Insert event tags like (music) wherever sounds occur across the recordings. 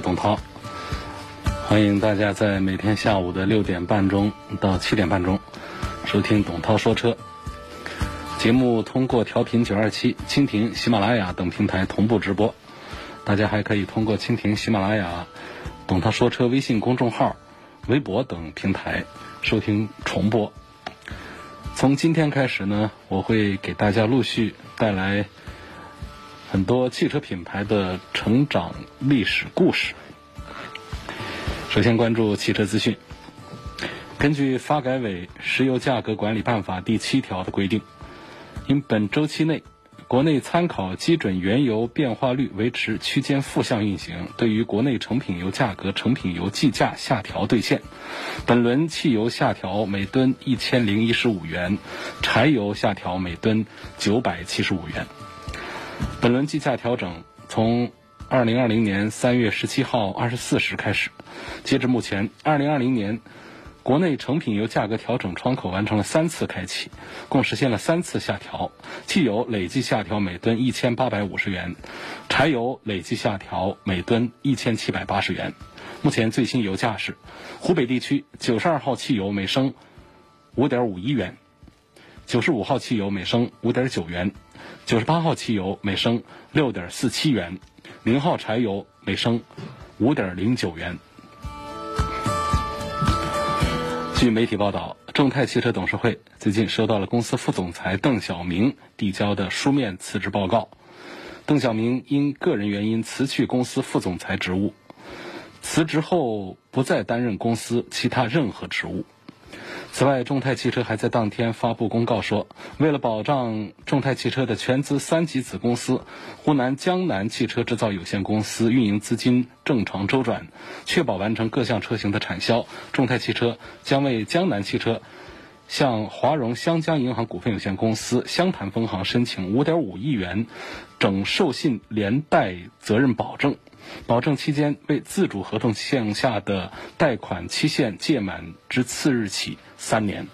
董涛，欢迎大家在每天下午的六点半钟到七点半钟收听董涛说车节目。通过调频九二七、蜻蜓、喜马拉雅等平台同步直播，大家还可以通过蜻蜓、喜马拉雅、董涛说车微信公众号、微博等平台收听重播。从今天开始呢，我会给大家陆续带来。很多汽车品牌的成长历史故事。首先关注汽车资讯。根据发改委《石油价格管理办法》第七条的规定，因本周期内国内参考基准原油变化率维持区间负向运行，对于国内成品油价格成品油计价下调兑现。本轮汽油下调每吨一千零一十五元，柴油下调每吨九百七十五元。本轮计价调整从二零二零年三月十七号二十四时开始，截至目前，二零二零年国内成品油价格调整窗口完成了三次开启，共实现了三次下调。汽油累计下调每吨一千八百五十元，柴油累计下调每吨一千七百八十元。目前最新油价是：湖北地区九十二号汽油每升五点五一元，九十五号汽油每升五点九元。九十八号汽油每升六点四七元，零号柴油每升五点零九元。据媒体报道，众泰汽车董事会最近收到了公司副总裁邓小明递交的书面辞职报告。邓小明因个人原因辞去公司副总裁职务，辞职后不再担任公司其他任何职务。此外，众泰汽车还在当天发布公告说，为了保障众泰汽车的全资三级子公司湖南江南汽车制造有限公司运营资金正常周转，确保完成各项车型的产销，众泰汽车将为江南汽车向华融湘江银行股份有限公司湘潭分行申请5.5亿元整授信连带责任保证。保证期间为自主合同项下的贷款期限届满之次日起三年。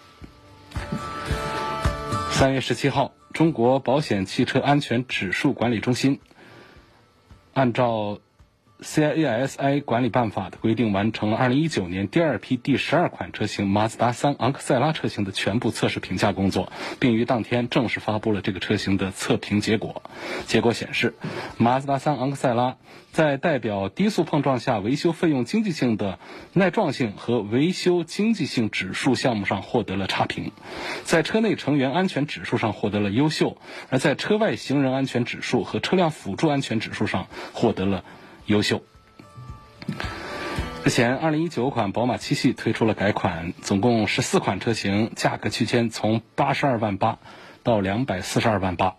三月十七号，中国保险汽车安全指数管理中心按照。CIASI 管理办法的规定，完成了2019年第二批第十二款车型马自达三昂克赛拉车型的全部测试评价工作，并于当天正式发布了这个车型的测评结果。结果显示，马自达三昂克赛拉在代表低速碰撞下维修费用经济性的耐撞性和维修经济性指数项目上获得了差评，在车内成员安全指数上获得了优秀，而在车外行人安全指数和车辆辅助安全指数上获得了。优秀。日前，二零一九款宝马七系推出了改款，总共十四款车型，价格区间从八十二万八到两百四十二万八。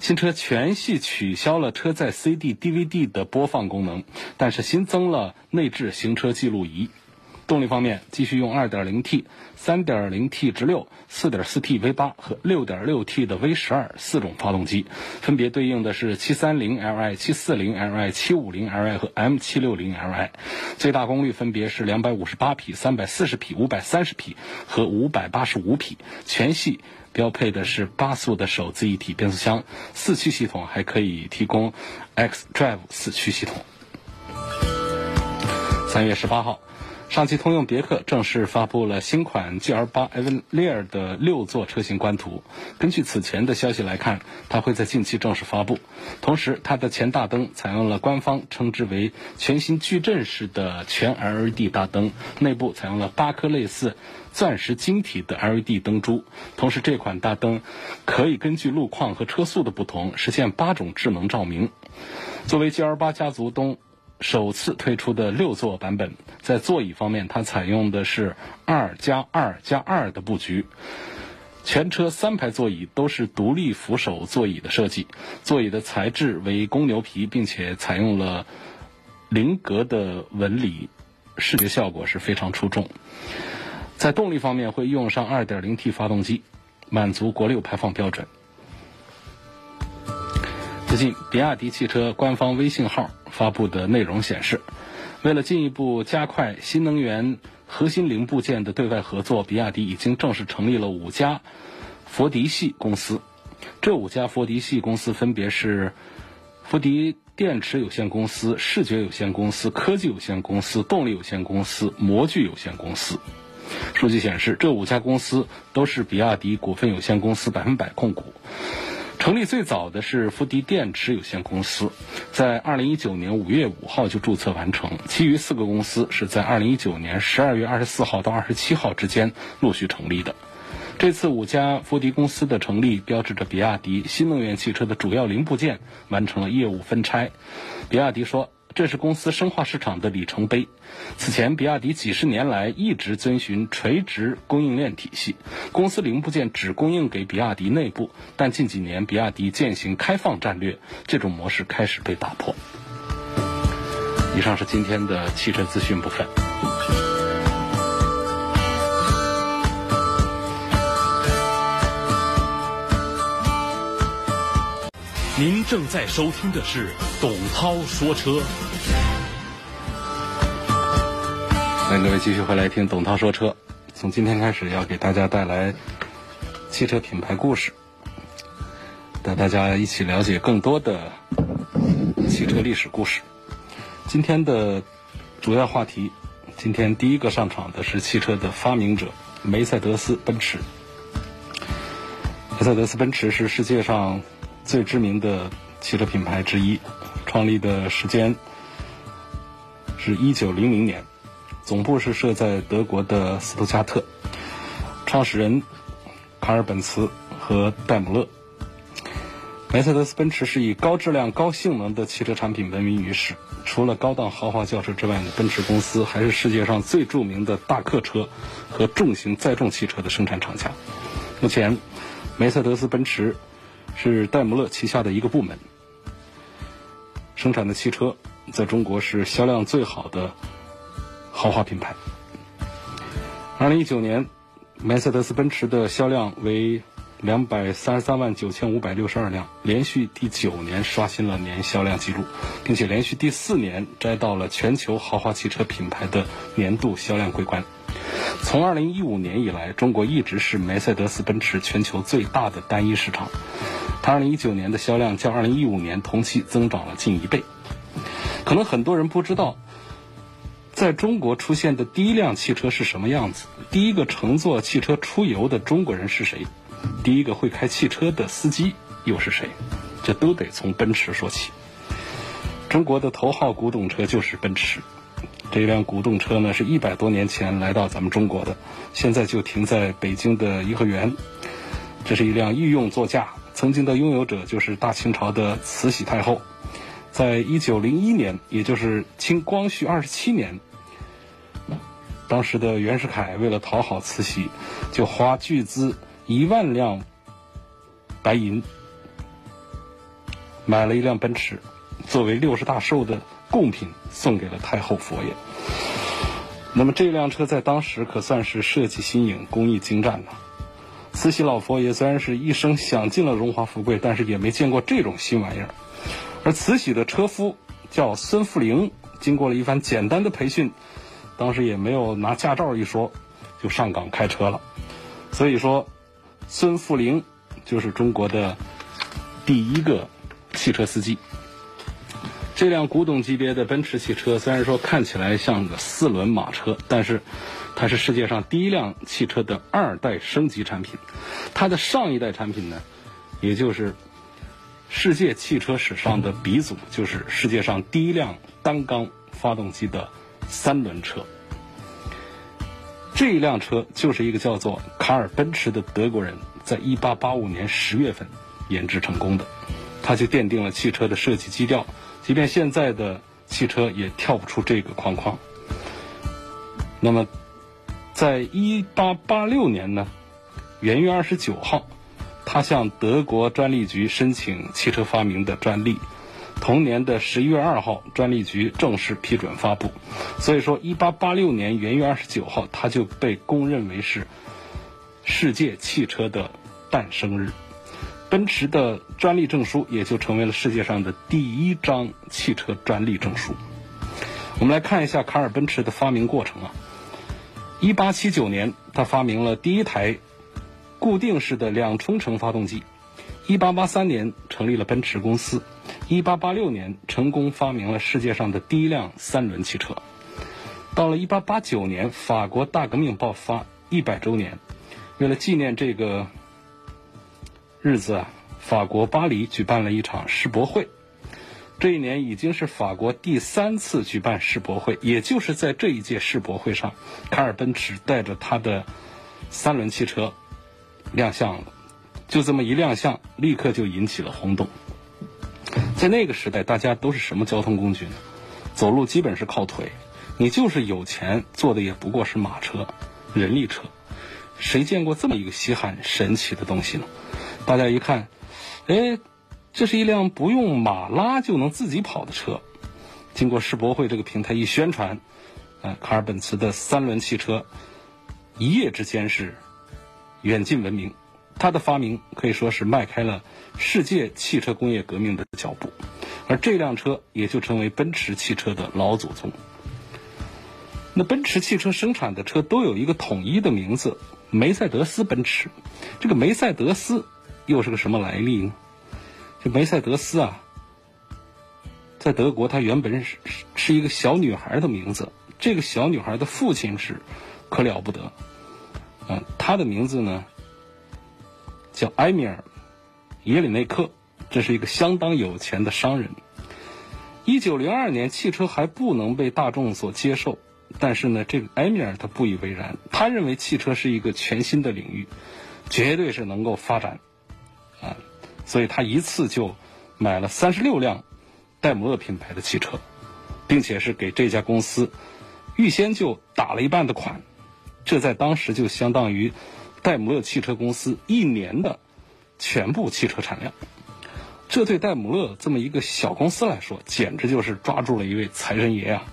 新车全系取消了车载 CD、DVD 的播放功能，但是新增了内置行车记录仪。动力方面，继续用 2.0T、3.0T 直六、4.4T V8 和 6.6T 的 V12 四种发动机，分别对应的是 730Li、740Li、750Li 和 M760Li，最大功率分别是258匹、340匹、530匹和585匹。全系标配的是八速的手自一体变速箱，四驱系统还可以提供 xDrive 四驱系统。三月十八号。上汽通用别克正式发布了新款 GL8 Avellir 的六座车型官图。根据此前的消息来看，它会在近期正式发布。同时，它的前大灯采用了官方称之为全新矩阵式的全 LED 大灯，内部采用了八颗类似钻石晶体的 LED 灯珠。同时，这款大灯可以根据路况和车速的不同，实现八种智能照明。作为 GL8 家族中。首次推出的六座版本，在座椅方面，它采用的是二加二加二的布局。全车三排座椅都是独立扶手座椅的设计，座椅的材质为公牛皮，并且采用了菱格的纹理，视觉效果是非常出众。在动力方面，会用上 2.0T 发动机，满足国六排放标准。最近，比亚迪汽车官方微信号发布的内容显示，为了进一步加快新能源核心零部件的对外合作，比亚迪已经正式成立了五家佛迪系公司。这五家佛迪系公司分别是福迪电池有限公司、视觉有限公司、科技有限公司、动力有限公司、模具有限公司。数据显示，这五家公司都是比亚迪股份有限公司百分百控股。成立最早的是福迪电池有限公司，在二零一九年五月五号就注册完成，其余四个公司是在二零一九年十二月二十四号到二十七号之间陆续成立的。这次五家福迪公司的成立，标志着比亚迪新能源汽车的主要零部件完成了业务分拆。比亚迪说。这是公司深化市场的里程碑。此前，比亚迪几十年来一直遵循垂直供应链体系，公司零部件只供应给比亚迪内部。但近几年，比亚迪践行开放战略，这种模式开始被打破。以上是今天的汽车资讯部分。您正在收听的是董涛说车。欢迎各位继续回来听董涛说车。从今天开始，要给大家带来汽车品牌故事，带大家一起了解更多的汽车历史故事。今天的主要话题，今天第一个上场的是汽车的发明者梅赛德斯奔驰。梅赛德斯奔驰是世界上。最知名的汽车品牌之一，创立的时间是一九零零年，总部是设在德国的斯图加特，创始人卡尔本茨和戴姆勒。梅赛德斯奔驰是以高质量、高性能的汽车产品闻名于世。除了高档豪华轿车之外呢，奔驰公司还是世界上最著名的大客车和重型载重汽车的生产厂家。目前，梅赛德斯奔驰。是戴姆勒旗下的一个部门，生产的汽车在中国是销量最好的豪华品牌。二零一九年，梅赛德斯奔驰的销量为两百三十三万九千五百六十二辆，连续第九年刷新了年销量记录，并且连续第四年摘到了全球豪华汽车品牌的年度销量桂冠。从二零一五年以来，中国一直是梅赛德斯奔驰全球最大的单一市场。它二零一九年的销量较二零一五年同期增长了近一倍。可能很多人不知道，在中国出现的第一辆汽车是什么样子，第一个乘坐汽车出游的中国人是谁，第一个会开汽车的司机又是谁，这都得从奔驰说起。中国的头号古董车就是奔驰。这辆古董车呢，是一百多年前来到咱们中国的，现在就停在北京的颐和园。这是一辆御用座驾，曾经的拥有者就是大清朝的慈禧太后。在一九零一年，也就是清光绪二十七年，当时的袁世凯为了讨好慈禧，就花巨资一万辆白银买了一辆奔驰，作为六十大寿的。贡品送给了太后佛爷。那么这辆车在当时可算是设计新颖、工艺精湛了。慈禧老佛爷虽然是一生享尽了荣华富贵，但是也没见过这种新玩意儿。而慈禧的车夫叫孙富龄，经过了一番简单的培训，当时也没有拿驾照一说，就上岗开车了。所以说，孙富龄就是中国的第一个汽车司机。这辆古董级别的奔驰汽车，虽然说看起来像个四轮马车，但是它是世界上第一辆汽车的二代升级产品。它的上一代产品呢，也就是世界汽车史上的鼻祖，就是世界上第一辆单缸发动机的三轮车。这一辆车就是一个叫做卡尔奔驰的德国人，在一八八五年十月份研制成功的，它就奠定了汽车的设计基调。即便现在的汽车也跳不出这个框框。那么，在一八八六年呢，元月二十九号，他向德国专利局申请汽车发明的专利。同年的十一月二号，专利局正式批准发布。所以说，一八八六年元月二十九号，他就被公认为是世界汽车的诞生日。奔驰的专利证书也就成为了世界上的第一张汽车专利证书。我们来看一下卡尔奔驰的发明过程啊。一八七九年，他发明了第一台固定式的两冲程发动机。一八八三年，成立了奔驰公司。一八八六年，成功发明了世界上的第一辆三轮汽车。到了一八八九年，法国大革命爆发一百周年，为了纪念这个。日子啊，法国巴黎举办了一场世博会。这一年已经是法国第三次举办世博会，也就是在这一届世博会上，卡尔奔驰带着他的三轮汽车亮相了。就这么一亮相，立刻就引起了轰动。在那个时代，大家都是什么交通工具呢？走路基本是靠腿，你就是有钱，坐的也不过是马车、人力车。谁见过这么一个稀罕神奇的东西呢？大家一看，哎，这是一辆不用马拉就能自己跑的车。经过世博会这个平台一宣传，啊，卡尔本茨的三轮汽车一夜之间是远近闻名。他的发明可以说是迈开了世界汽车工业革命的脚步，而这辆车也就成为奔驰汽车的老祖宗。那奔驰汽车生产的车都有一个统一的名字——梅赛德斯奔驰。这个梅赛德斯。又是个什么来历呢？这梅赛德斯啊，在德国，它原本是是一个小女孩的名字。这个小女孩的父亲是可了不得，嗯，他的名字呢叫埃米尔·耶里内克，这是一个相当有钱的商人。一九零二年，汽车还不能被大众所接受，但是呢，这个埃米尔他不以为然，他认为汽车是一个全新的领域，绝对是能够发展。啊，所以他一次就买了三十六辆戴姆勒品牌的汽车，并且是给这家公司预先就打了一半的款，这在当时就相当于戴姆勒汽车公司一年的全部汽车产量。这对戴姆勒这么一个小公司来说，简直就是抓住了一位财神爷啊！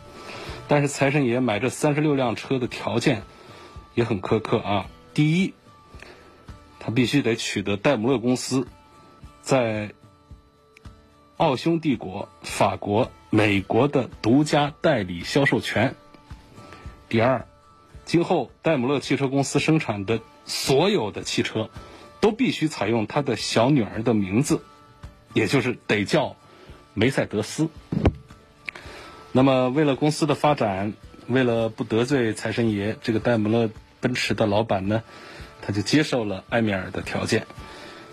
但是财神爷买这三十六辆车的条件也很苛刻啊，第一。必须得取得戴姆勒公司在奥匈帝国、法国、美国的独家代理销售权。第二，今后戴姆勒汽车公司生产的所有的汽车都必须采用他的小女儿的名字，也就是得叫梅赛德斯。那么，为了公司的发展，为了不得罪财神爷，这个戴姆勒奔驰的老板呢？他就接受了埃米尔的条件，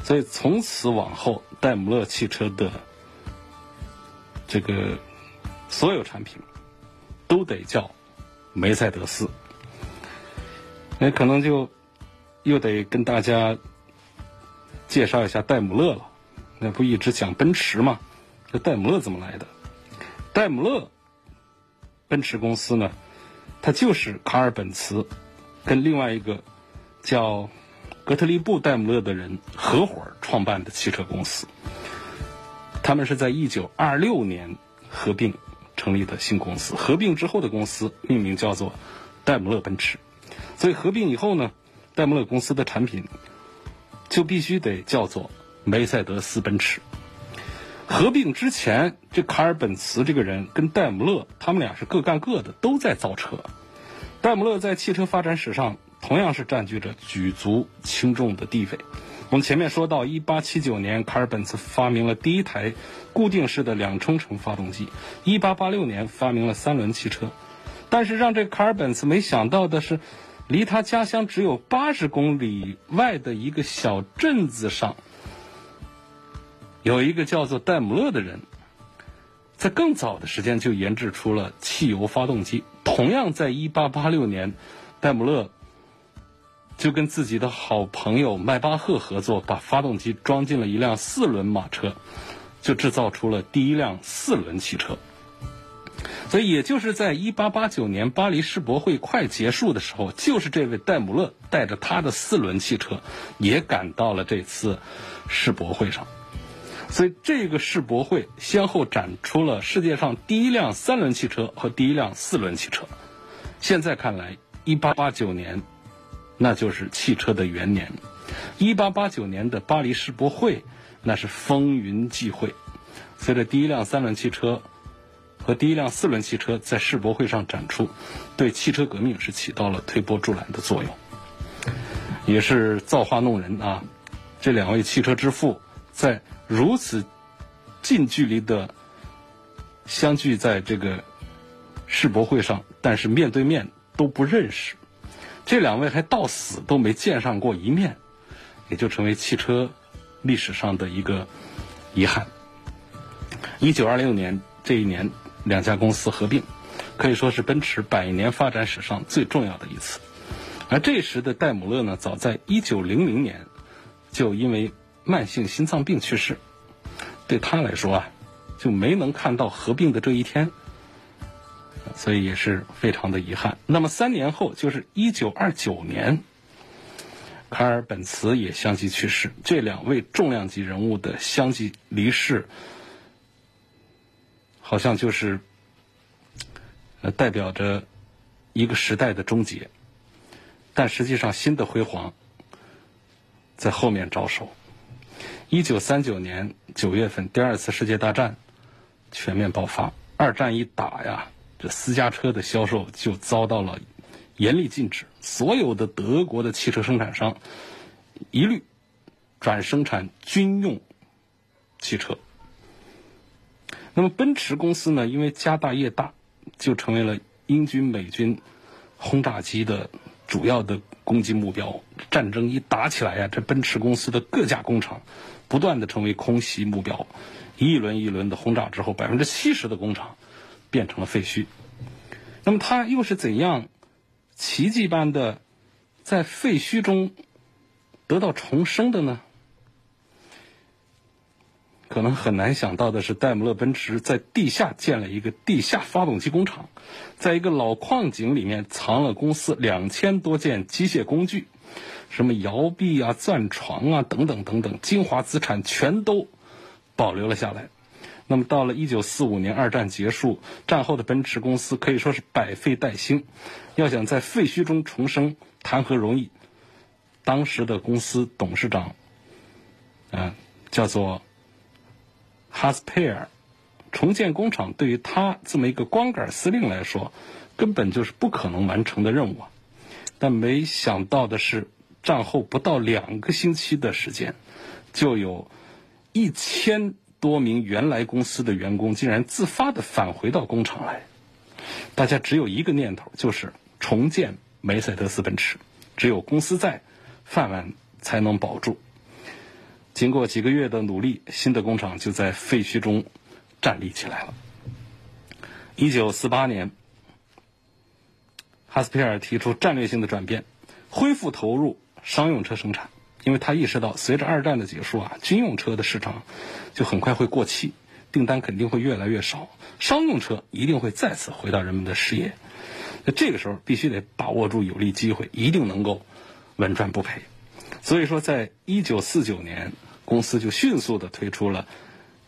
所以从此往后，戴姆勒汽车的这个所有产品都得叫梅赛德斯。那可能就又得跟大家介绍一下戴姆勒了。那不一直讲奔驰吗？这戴姆勒怎么来的？戴姆勒奔驰公司呢，它就是卡尔本茨跟另外一个。叫格特利布·戴姆勒的人合伙创办的汽车公司，他们是在一九二六年合并成立的新公司。合并之后的公司命名叫做戴姆勒奔驰，所以合并以后呢，戴姆勒公司的产品就必须得叫做梅赛德斯奔驰。合并之前，这卡尔本茨这个人跟戴姆勒他们俩是各干各的，都在造车。戴姆勒在汽车发展史上。同样是占据着举足轻重的地位。我们前面说到，一八七九年，卡尔本茨发明了第一台固定式的两冲程发动机；一八八六年，发明了三轮汽车。但是让这卡尔本茨没想到的是，离他家乡只有八十公里外的一个小镇子上，有一个叫做戴姆勒的人，在更早的时间就研制出了汽油发动机。同样在一八八六年，戴姆勒。就跟自己的好朋友迈巴赫合作，把发动机装进了一辆四轮马车，就制造出了第一辆四轮汽车。所以，也就是在一八八九年巴黎世博会快结束的时候，就是这位戴姆勒带着他的四轮汽车也赶到了这次世博会上。所以，这个世博会先后展出了世界上第一辆三轮汽车和第一辆四轮汽车。现在看来，一八八九年那就是汽车的元年，一八八九年的巴黎世博会那是风云际会。随着第一辆三轮汽车和第一辆四轮汽车在世博会上展出，对汽车革命是起到了推波助澜的作用，也是造化弄人啊！这两位汽车之父在如此近距离的相聚在这个世博会上，但是面对面都不认识，这两位还到死都没见上过一面，也就成为汽车历史上的一个遗憾。一九二六年这一年，两家公司合并，可以说是奔驰百年发展史上最重要的一次。而这时的戴姆勒呢，早在一九零零年就因为慢性心脏病去世，对他来说啊，就没能看到合并的这一天，所以也是非常的遗憾。那么三年后，就是一九二九年，卡尔本茨也相继去世，这两位重量级人物的相继离世。好像就是，代表着一个时代的终结，但实际上新的辉煌在后面招手。一九三九年九月份，第二次世界大战全面爆发，二战一打呀，这私家车的销售就遭到了严厉禁止，所有的德国的汽车生产商一律转生产军用汽车。那么奔驰公司呢？因为家大业大，就成为了英军、美军轰炸机的主要的攻击目标。战争一打起来呀，这奔驰公司的各家工厂不断的成为空袭目标。一轮一轮的轰炸之后，百分之七十的工厂变成了废墟。那么它又是怎样奇迹般的在废墟中得到重生的呢？可能很难想到的是，戴姆勒奔驰在地下建了一个地下发动机工厂，在一个老矿井里面藏了公司两千多件机械工具，什么摇臂啊、钻床啊等等等等，精华资产全都保留了下来。那么到了一九四五年，二战结束，战后的奔驰公司可以说是百废待兴，要想在废墟中重生，谈何容易？当时的公司董事长，嗯，叫做。哈斯佩尔重建工厂对于他这么一个光杆司令来说，根本就是不可能完成的任务啊！但没想到的是，战后不到两个星期的时间，就有一千多名原来公司的员工竟然自发的返回到工厂来。大家只有一个念头，就是重建梅赛德斯奔驰。只有公司在，饭碗才能保住。经过几个月的努力，新的工厂就在废墟中站立起来了。一九四八年，哈斯皮尔提出战略性的转变，恢复投入商用车生产，因为他意识到，随着二战的结束啊，军用车的市场就很快会过气，订单肯定会越来越少，商用车一定会再次回到人们的视野。那这个时候必须得把握住有利机会，一定能够稳赚不赔。所以说，在一九四九年。公司就迅速的推出了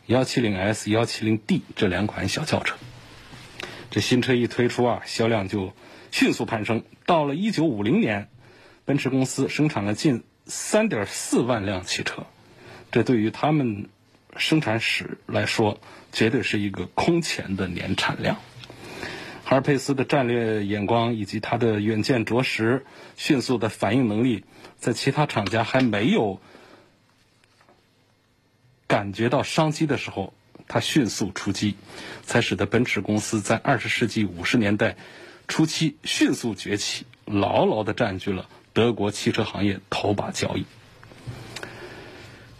170S、170D 这两款小轿车。这新车一推出啊，销量就迅速攀升。到了1950年，奔驰公司生产了近3.4万辆汽车，这对于他们生产史来说，绝对是一个空前的年产量。哈尔佩斯的战略眼光以及他的远见卓识、迅速的反应能力，在其他厂家还没有。感觉到商机的时候，他迅速出击，才使得奔驰公司在二十世纪五十年代初期迅速崛起，牢牢的占据了德国汽车行业头把交椅。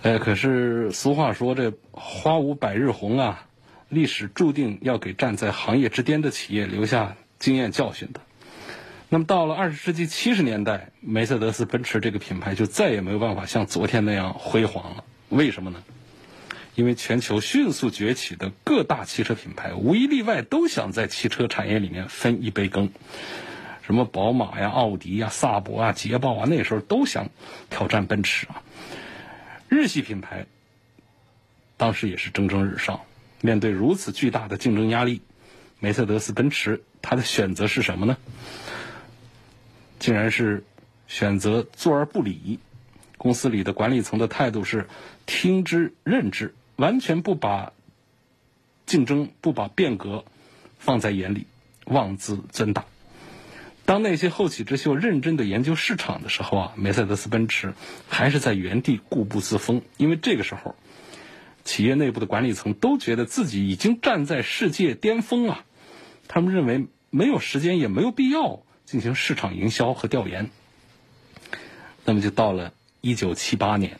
哎，可是俗话说这花无百日红啊，历史注定要给站在行业之巅的企业留下经验教训的。那么到了二十世纪七十年代，梅赛德斯奔驰这个品牌就再也没有办法像昨天那样辉煌了。为什么呢？因为全球迅速崛起的各大汽车品牌，无一例外都想在汽车产业里面分一杯羹。什么宝马呀、奥迪呀、萨博啊、捷豹啊，那时候都想挑战奔驰啊。日系品牌当时也是蒸蒸日上，面对如此巨大的竞争压力，梅赛德斯奔驰它的选择是什么呢？竟然是选择坐而不理。公司里的管理层的态度是听之任之，完全不把竞争、不把变革放在眼里，妄自尊大。当那些后起之秀认真的研究市场的时候啊，梅赛德斯奔驰还是在原地固步自封，因为这个时候，企业内部的管理层都觉得自己已经站在世界巅峰了，他们认为没有时间也没有必要进行市场营销和调研。那么就到了一九七八年，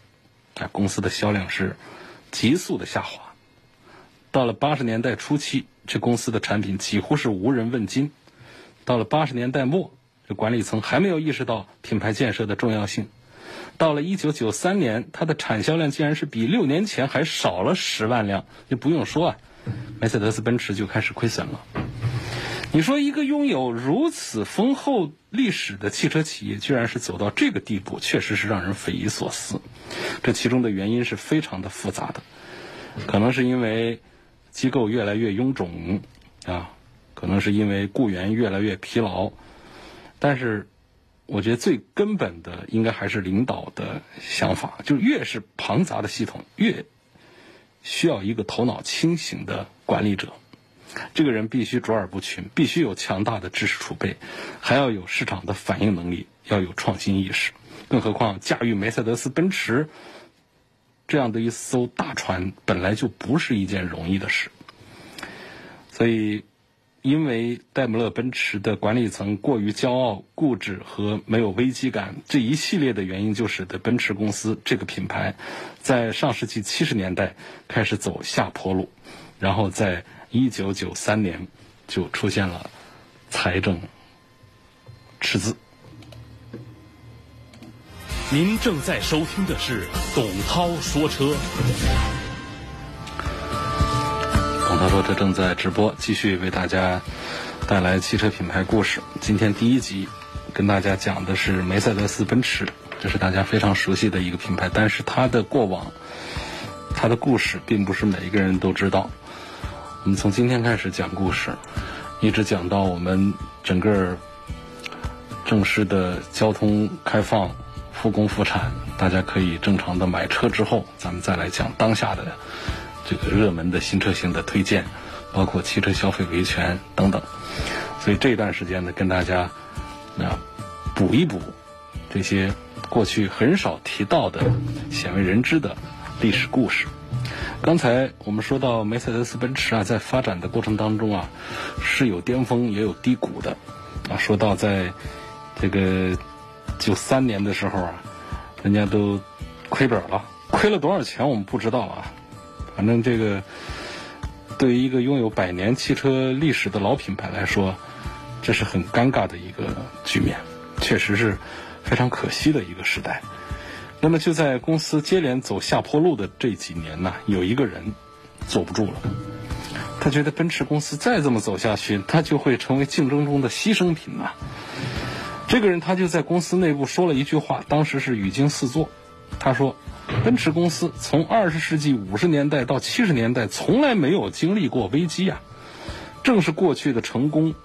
啊，公司的销量是急速的下滑。到了八十年代初期，这公司的产品几乎是无人问津。到了八十年代末，这管理层还没有意识到品牌建设的重要性。到了一九九三年，它的产销量竟然是比六年前还少了十万辆。就不用说啊，梅赛德斯奔驰就开始亏损了。你说一个拥有如此丰厚历史的汽车企业，居然是走到这个地步，确实是让人匪夷所思。这其中的原因是非常的复杂的，可能是因为机构越来越臃肿啊。可能是因为雇员越来越疲劳，但是我觉得最根本的应该还是领导的想法，就越是庞杂的系统，越需要一个头脑清醒的管理者。这个人必须卓尔不群，必须有强大的知识储备，还要有市场的反应能力，要有创新意识。更何况驾驭梅赛德斯奔驰这样的一艘大船，本来就不是一件容易的事，所以。因为戴姆勒奔驰的管理层过于骄傲、固执和没有危机感，这一系列的原因就使得奔驰公司这个品牌在上世纪七十年代开始走下坡路，然后在一九九三年就出现了财政赤字。您正在收听的是董涛说车。他说：“他正在直播，继续为大家带来汽车品牌故事。今天第一集跟大家讲的是梅赛德斯奔驰，这是大家非常熟悉的一个品牌。但是它的过往，它的故事，并不是每一个人都知道。我们从今天开始讲故事，一直讲到我们整个正式的交通开放、复工复产，大家可以正常的买车之后，咱们再来讲当下的。”这个热门的新车型的推荐，包括汽车消费维权等等，所以这一段时间呢，跟大家啊补一补这些过去很少提到的鲜为人知的历史故事。刚才我们说到梅赛德斯奔驰啊，在发展的过程当中啊，是有巅峰也有低谷的啊。说到在这个九三年的时候啊，人家都亏本了，亏了多少钱我们不知道啊。反正这个，对于一个拥有百年汽车历史的老品牌来说，这是很尴尬的一个局面，确实是非常可惜的一个时代。那么就在公司接连走下坡路的这几年呢，有一个人坐不住了，他觉得奔驰公司再这么走下去，他就会成为竞争中的牺牲品呐。这个人他就在公司内部说了一句话，当时是语惊四座，他说。奔驰公司从二十世纪五十年代到七十年代，从来没有经历过危机呀。正是过去的成功，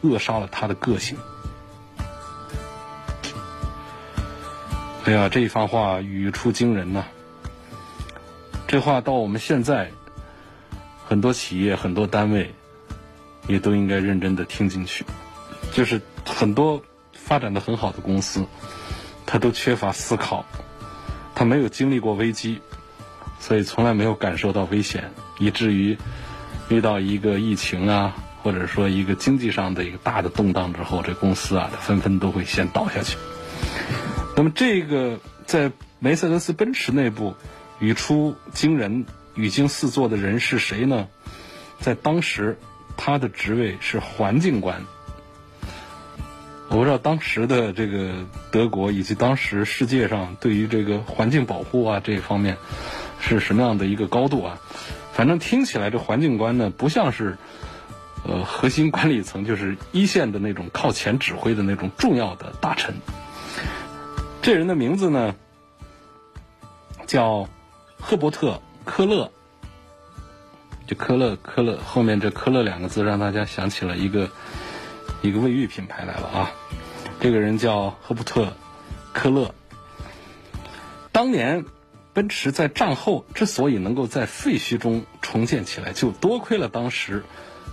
扼杀了他的个性。哎呀，这一番话语出惊人呐！这话到我们现在，很多企业、很多单位，也都应该认真的听进去。就是很多发展的很好的公司，它都缺乏思考。他没有经历过危机，所以从来没有感受到危险，以至于遇到一个疫情啊，或者说一个经济上的一个大的动荡之后，这公司啊，它纷纷都会先倒下去。那么，这个在梅赛德斯奔驰内部语出惊人、语惊四座的人是谁呢？在当时，他的职位是环境官。我不知道当时的这个德国以及当时世界上对于这个环境保护啊这一方面是什么样的一个高度啊？反正听起来这环境官呢，不像是呃核心管理层，就是一线的那种靠前指挥的那种重要的大臣。这人的名字呢，叫赫伯特·科勒。就科勒科勒后面这科勒两个字，让大家想起了一个一个卫浴品牌来了啊。这个人叫赫伯特·科勒。当年奔驰在战后之所以能够在废墟中重建起来，就多亏了当时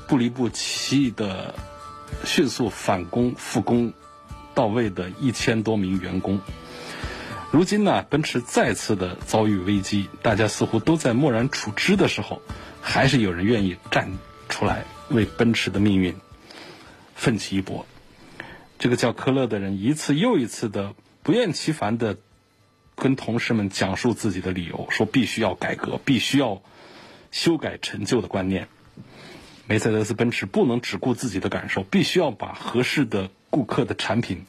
不离不弃的迅速返工复工到位的一千多名员工。如今呢，奔驰再次的遭遇危机，大家似乎都在漠然处之的时候。还是有人愿意站出来为奔驰的命运奋起一搏。这个叫科勒的人一次又一次的不厌其烦的跟同事们讲述自己的理由，说必须要改革，必须要修改陈旧的观念。梅赛德斯奔驰不能只顾自己的感受，必须要把合适的顾客的产品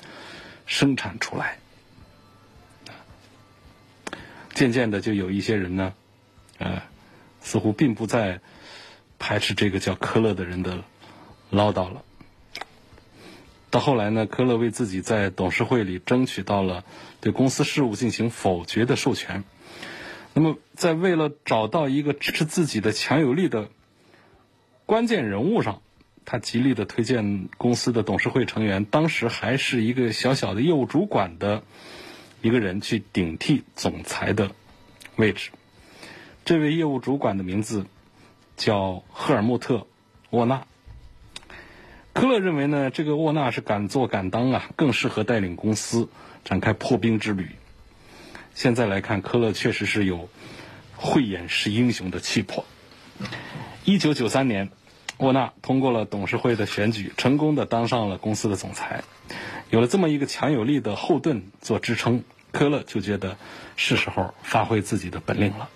生产出来。渐渐的，就有一些人呢，呃。似乎并不再排斥这个叫科勒的人的唠叨了。到后来呢，科勒为自己在董事会里争取到了对公司事务进行否决的授权。那么，在为了找到一个支持自己的强有力的关键人物上，他极力的推荐公司的董事会成员，当时还是一个小小的业务主管的一个人去顶替总裁的位置。这位业务主管的名字叫赫尔穆特·沃纳。科勒认为呢，这个沃纳是敢做敢当啊，更适合带领公司展开破冰之旅。现在来看，科勒确实是有慧眼识英雄的气魄。一九九三年，沃纳通过了董事会的选举，成功的当上了公司的总裁。有了这么一个强有力的后盾做支撑，科勒就觉得是时候发挥自己的本领了。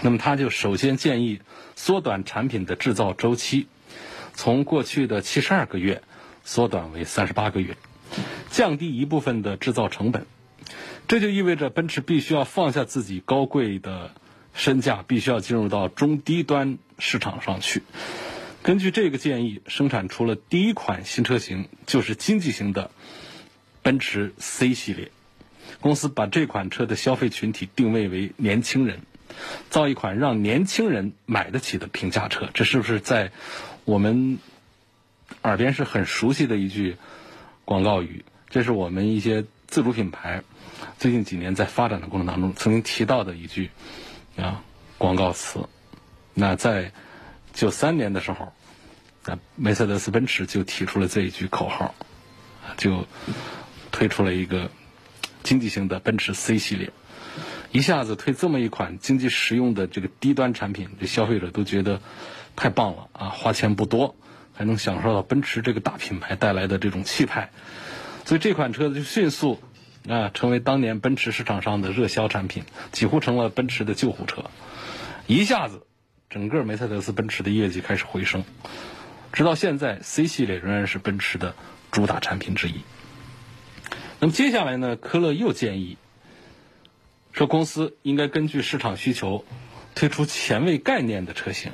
那么他就首先建议缩短产品的制造周期，从过去的七十二个月缩短为三十八个月，降低一部分的制造成本。这就意味着奔驰必须要放下自己高贵的身价，必须要进入到中低端市场上去。根据这个建议，生产出了第一款新车型，就是经济型的奔驰 C 系列。公司把这款车的消费群体定位为年轻人。造一款让年轻人买得起的平价车，这是不是在我们耳边是很熟悉的一句广告语？这是我们一些自主品牌最近几年在发展的过程当中曾经提到的一句啊广告词。那在九三年的时候，那梅赛德斯奔驰就提出了这一句口号，就推出了一个经济型的奔驰 C 系列。一下子推这么一款经济实用的这个低端产品，这消费者都觉得太棒了啊！花钱不多，还能享受到奔驰这个大品牌带来的这种气派，所以这款车就迅速啊成为当年奔驰市场上的热销产品，几乎成了奔驰的救护车。一下子，整个梅赛德斯奔驰的业绩开始回升，直到现在，C 系列仍然是奔驰的主打产品之一。那么接下来呢，科勒又建议。说公司应该根据市场需求推出前卫概念的车型，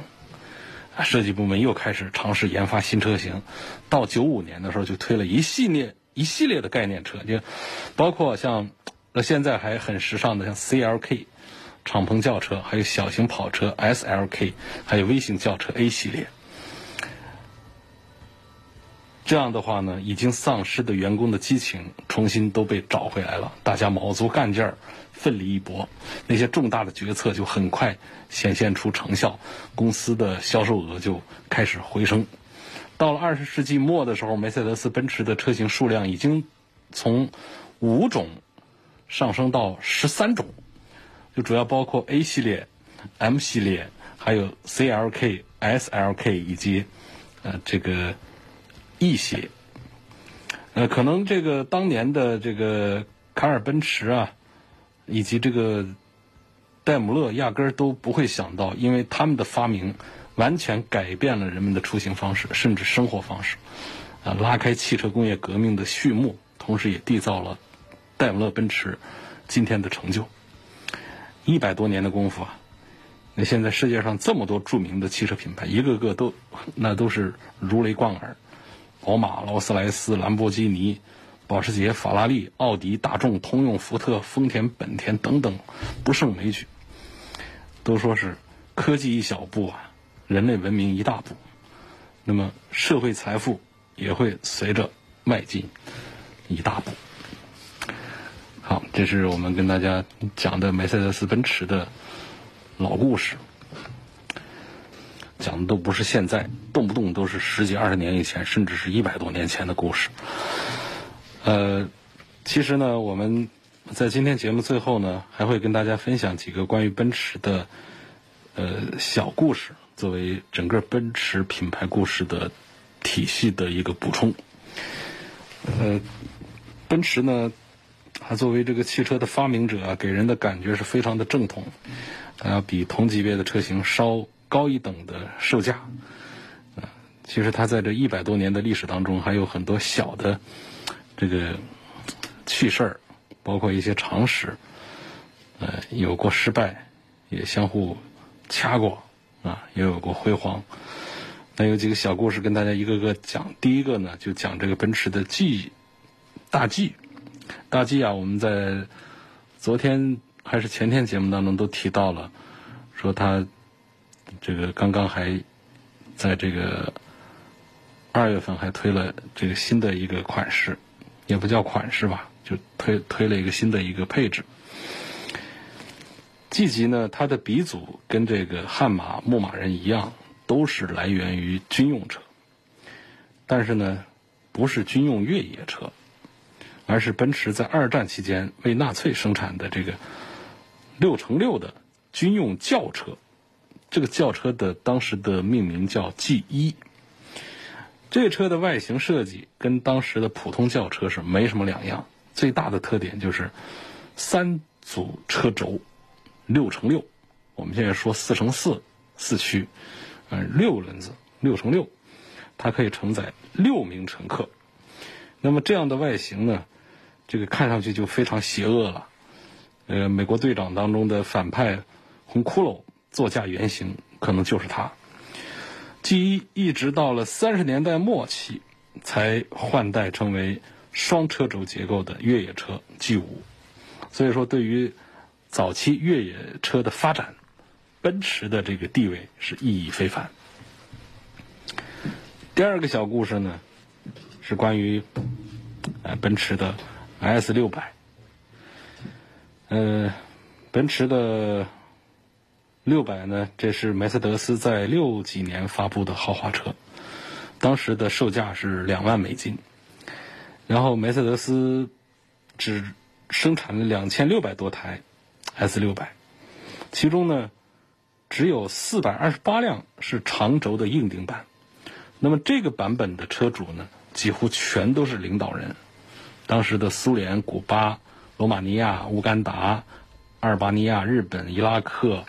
设计部门又开始尝试研发新车型。到九五年的时候，就推了一系列一系列的概念车，就包括像那现在还很时尚的像 CLK 敞篷轿车，还有小型跑车 SLK，还有微型轿车 A 系列。这样的话呢，已经丧失的员工的激情重新都被找回来了，大家卯足干劲儿。奋力一搏，那些重大的决策就很快显现出成效，公司的销售额就开始回升。到了二十世纪末的时候，梅赛德斯奔驰的车型数量已经从五种上升到十三种，就主要包括 A 系列、M 系列，还有 CLK、SLK 以及呃这个 E 系列。呃，可能这个当年的这个卡尔奔驰啊。以及这个戴姆勒压根儿都不会想到，因为他们的发明完全改变了人们的出行方式，甚至生活方式，啊，拉开汽车工业革命的序幕，同时也缔造了戴姆勒奔驰今天的成就。一百多年的功夫啊，那现在世界上这么多著名的汽车品牌，一个个都那都是如雷贯耳，宝马、劳斯莱斯、兰博基尼、保时捷、法拉利、奥迪、大众、通用、福特、丰田、本田等等不胜枚举。都说是科技一小步啊，人类文明一大步，那么社会财富也会随着迈进一大步。好，这是我们跟大家讲的梅赛德斯奔驰的老故事，讲的都不是现在，动不动都是十几二十年以前，甚至是一百多年前的故事。呃，其实呢，我们在今天节目最后呢，还会跟大家分享几个关于奔驰的呃小故事，作为整个奔驰品牌故事的体系的一个补充。呃，奔驰呢。它作为这个汽车的发明者啊，给人的感觉是非常的正统，它要比同级别的车型稍高一等的售价。啊，其实它在这一百多年的历史当中，还有很多小的这个趣事儿，包括一些常识，呃，有过失败，也相互掐过，啊，也有过辉煌。那有几个小故事跟大家一个个讲。第一个呢，就讲这个奔驰的 G 大 G。大 G 啊，我们在昨天还是前天节目当中都提到了，说它这个刚刚还在这个二月份还推了这个新的一个款式，也不叫款式吧，就推推了一个新的一个配置。G 级呢，它的鼻祖跟这个悍马、牧马人一样，都是来源于军用车，但是呢，不是军用越野车。而是奔驰在二战期间为纳粹生产的这个六乘六的军用轿车，这个轿车的当时的命名叫 G 一。这车的外形设计跟当时的普通轿车是没什么两样，最大的特点就是三组车轴，六乘六。我们现在说四乘四四驱，嗯，六轮子六乘六，它可以承载六名乘客。那么这样的外形呢？这个看上去就非常邪恶了，呃，美国队长当中的反派红骷髅座驾原型可能就是它。G 一一直到了三十年代末期才换代成为双车轴结构的越野车 G 五，所以说对于早期越野车的发展，奔驰的这个地位是意义非凡。第二个小故事呢，是关于呃奔驰的。S 六百，呃，奔驰的六百呢，这是梅赛德斯在六几年发布的豪华车，当时的售价是两万美金，然后梅赛德斯只生产了两千六百多台 S 六百，其中呢，只有四百二十八辆是长轴的硬顶版，那么这个版本的车主呢，几乎全都是领导人。当时的苏联、古巴、罗马尼亚、乌干达、阿尔巴尼亚、日本、伊拉克、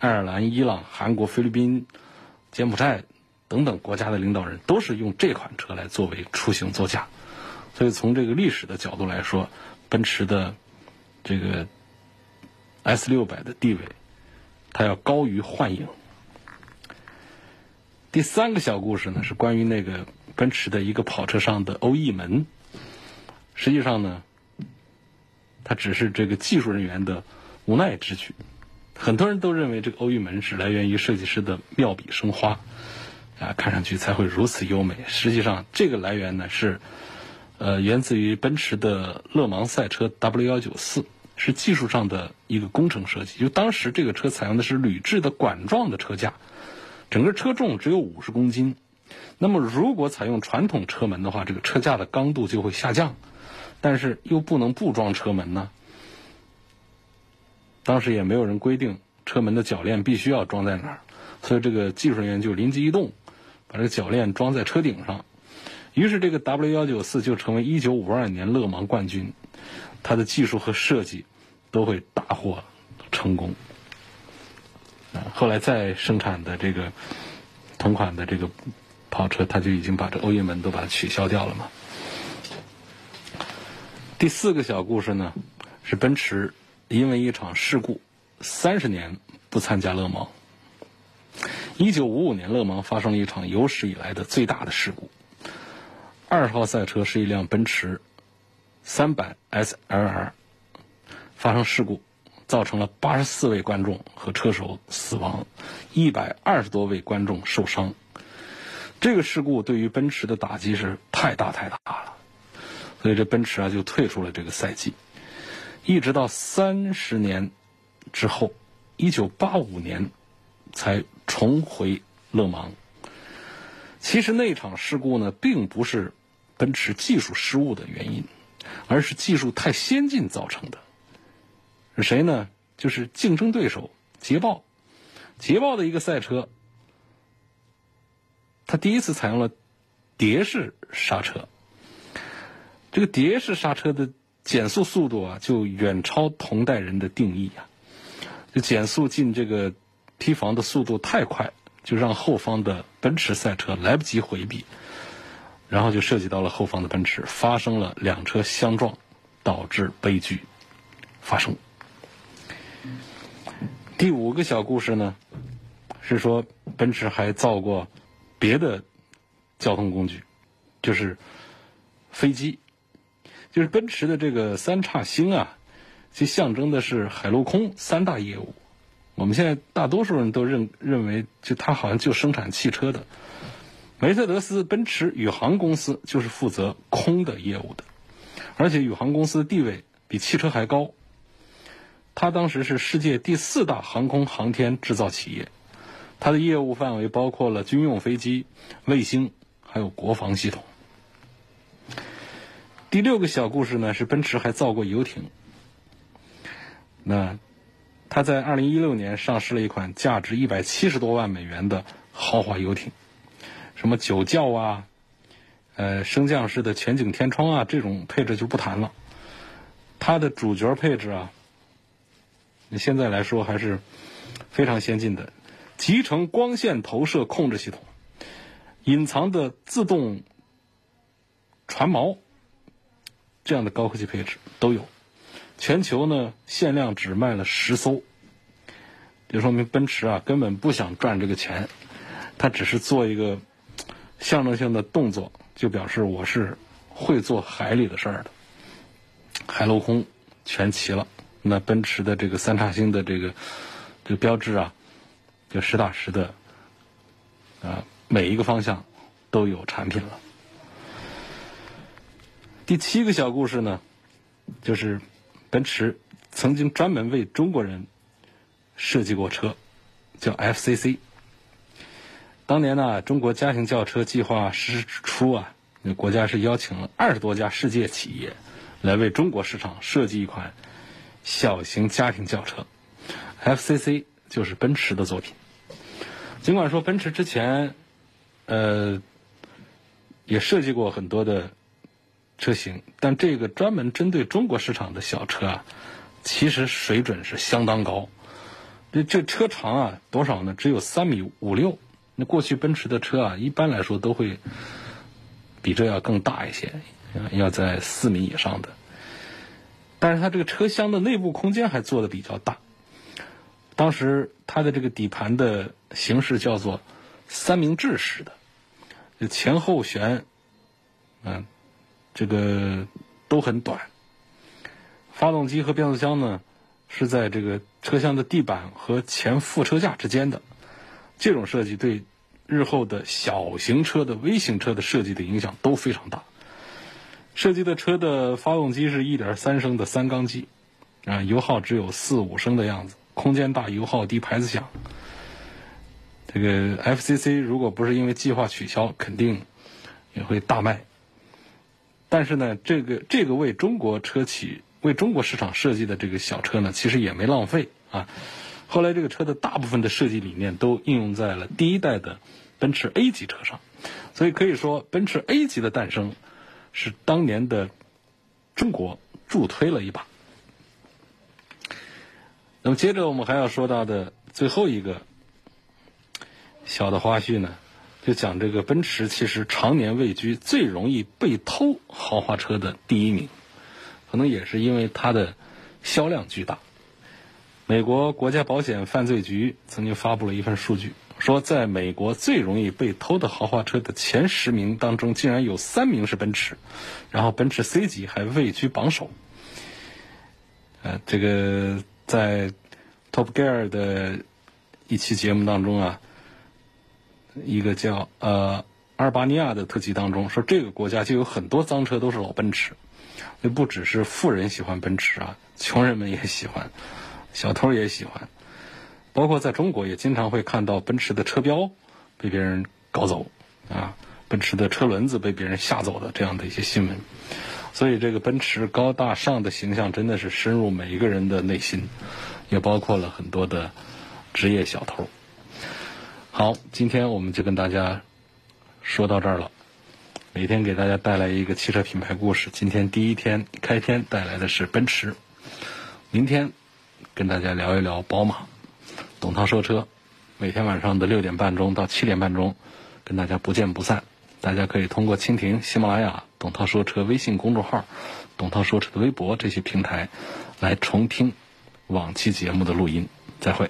爱尔兰、伊朗、韩国、菲律宾、柬埔寨等等国家的领导人都是用这款车来作为出行座驾，所以从这个历史的角度来说，奔驰的这个 S 六百的地位，它要高于幻影。第三个小故事呢，是关于那个奔驰的一个跑车上的欧翼门。实际上呢，它只是这个技术人员的无奈之举。很多人都认为这个欧翼门是来源于设计师的妙笔生花，啊，看上去才会如此优美。实际上，这个来源呢是，呃，源自于奔驰的勒芒赛车 W 幺九四，是技术上的一个工程设计。就当时这个车采用的是铝制的管状的车架，整个车重只有五十公斤。那么如果采用传统车门的话，这个车架的刚度就会下降。但是又不能不装车门呢？当时也没有人规定车门的铰链必须要装在哪儿，所以这个技术人员就灵机一动，把这个铰链装在车顶上。于是这个 W 幺九四就成为一九五二年勒芒冠军，它的技术和设计都会大获成功。后来再生产的这个同款的这个跑车，它就已经把这欧翼门都把它取消掉了嘛。第四个小故事呢，是奔驰因为一场事故三十年不参加勒芒。一九五五年，勒芒发生了一场有史以来的最大的事故。二号赛车是一辆奔驰三百 SLR 发生事故，造成了八十四位观众和车手死亡，一百二十多位观众受伤。这个事故对于奔驰的打击是太大太大了，所以这奔驰啊就退出了这个赛季，一直到三十年之后，一九八五年才重回勒芒。其实那场事故呢，并不是奔驰技术失误的原因，而是技术太先进造成的。是谁呢？就是竞争对手捷豹，捷豹的一个赛车。它第一次采用了碟式刹车，这个碟式刹车的减速速度啊，就远超同代人的定义啊，就减速进这个梯房的速度太快，就让后方的奔驰赛车来不及回避，然后就涉及到了后方的奔驰，发生了两车相撞，导致悲剧发生。第五个小故事呢，是说奔驰还造过。别的交通工具就是飞机，就是奔驰的这个三叉星啊，其象征的是海陆空三大业务。我们现在大多数人都认认为，就它好像就生产汽车的。梅赛德斯奔驰宇航公司就是负责空的业务的，而且宇航公司的地位比汽车还高。它当时是世界第四大航空航天制造企业。它的业务范围包括了军用飞机、卫星，还有国防系统。第六个小故事呢，是奔驰还造过游艇。那它在二零一六年上市了一款价值一百七十多万美元的豪华游艇，什么酒窖啊、呃升降式的全景天窗啊，这种配置就不谈了。它的主角配置啊，现在来说还是非常先进的。集成光线投射控制系统、隐藏的自动船锚这样的高科技配置都有。全球呢限量只卖了十艘，就说明奔驰啊根本不想赚这个钱，它只是做一个 (tsk) 象征性的动作，就表示我是会做海里的事儿的。海陆空全齐了，那奔驰的这个三叉星的这个这个标志啊。就实打实的，啊，每一个方向都有产品了。第七个小故事呢，就是奔驰曾经专门为中国人设计过车，叫 FCC。当年呢，中国家庭轿车计划实施之初啊，那国家是邀请了二十多家世界企业来为中国市场设计一款小型家庭轿车，FCC 就是奔驰的作品。尽管说奔驰之前，呃，也设计过很多的车型，但这个专门针对中国市场的小车啊，其实水准是相当高。这这车长啊多少呢？只有三米五六。那过去奔驰的车啊，一般来说都会比这要更大一些，要在四米以上的。但是它这个车厢的内部空间还做的比较大。当时它的这个底盘的形式叫做三明治式的，前后悬，嗯，这个都很短。发动机和变速箱呢是在这个车厢的地板和前副车架之间的。这种设计对日后的小型车的微型车的设计的影响都非常大。设计的车的发动机是一点三升的三缸机，啊，油耗只有四五升的样子。空间大、油耗低、牌子响，这个 FCC 如果不是因为计划取消，肯定也会大卖。但是呢，这个这个为中国车企、为中国市场设计的这个小车呢，其实也没浪费啊。后来这个车的大部分的设计理念都应用在了第一代的奔驰 A 级车上，所以可以说，奔驰 A 级的诞生是当年的中国助推了一把。那么接着我们还要说到的最后一个小的花絮呢，就讲这个奔驰其实常年位居最容易被偷豪华车的第一名，可能也是因为它的销量巨大。美国国家保险犯罪局曾经发布了一份数据，说在美国最容易被偷的豪华车的前十名当中，竟然有三名是奔驰，然后奔驰 C 级还位居榜首。呃，这个在 Top Gear 的一期节目当中啊，一个叫呃阿尔巴尼亚的特辑当中说，这个国家就有很多脏车都是老奔驰，那不只是富人喜欢奔驰啊，穷人们也喜欢。小偷也喜欢，包括在中国也经常会看到奔驰的车标被别人搞走啊，奔驰的车轮子被别人吓走的这样的一些新闻。所以这个奔驰高大上的形象真的是深入每一个人的内心，也包括了很多的职业小偷。好，今天我们就跟大家说到这儿了。每天给大家带来一个汽车品牌故事。今天第一天开篇带来的是奔驰，明天。跟大家聊一聊宝马，董涛说车，每天晚上的六点半钟到七点半钟，跟大家不见不散。大家可以通过蜻蜓、喜马拉雅、董涛说车微信公众号、董涛说车的微博这些平台，来重听往期节目的录音。再会。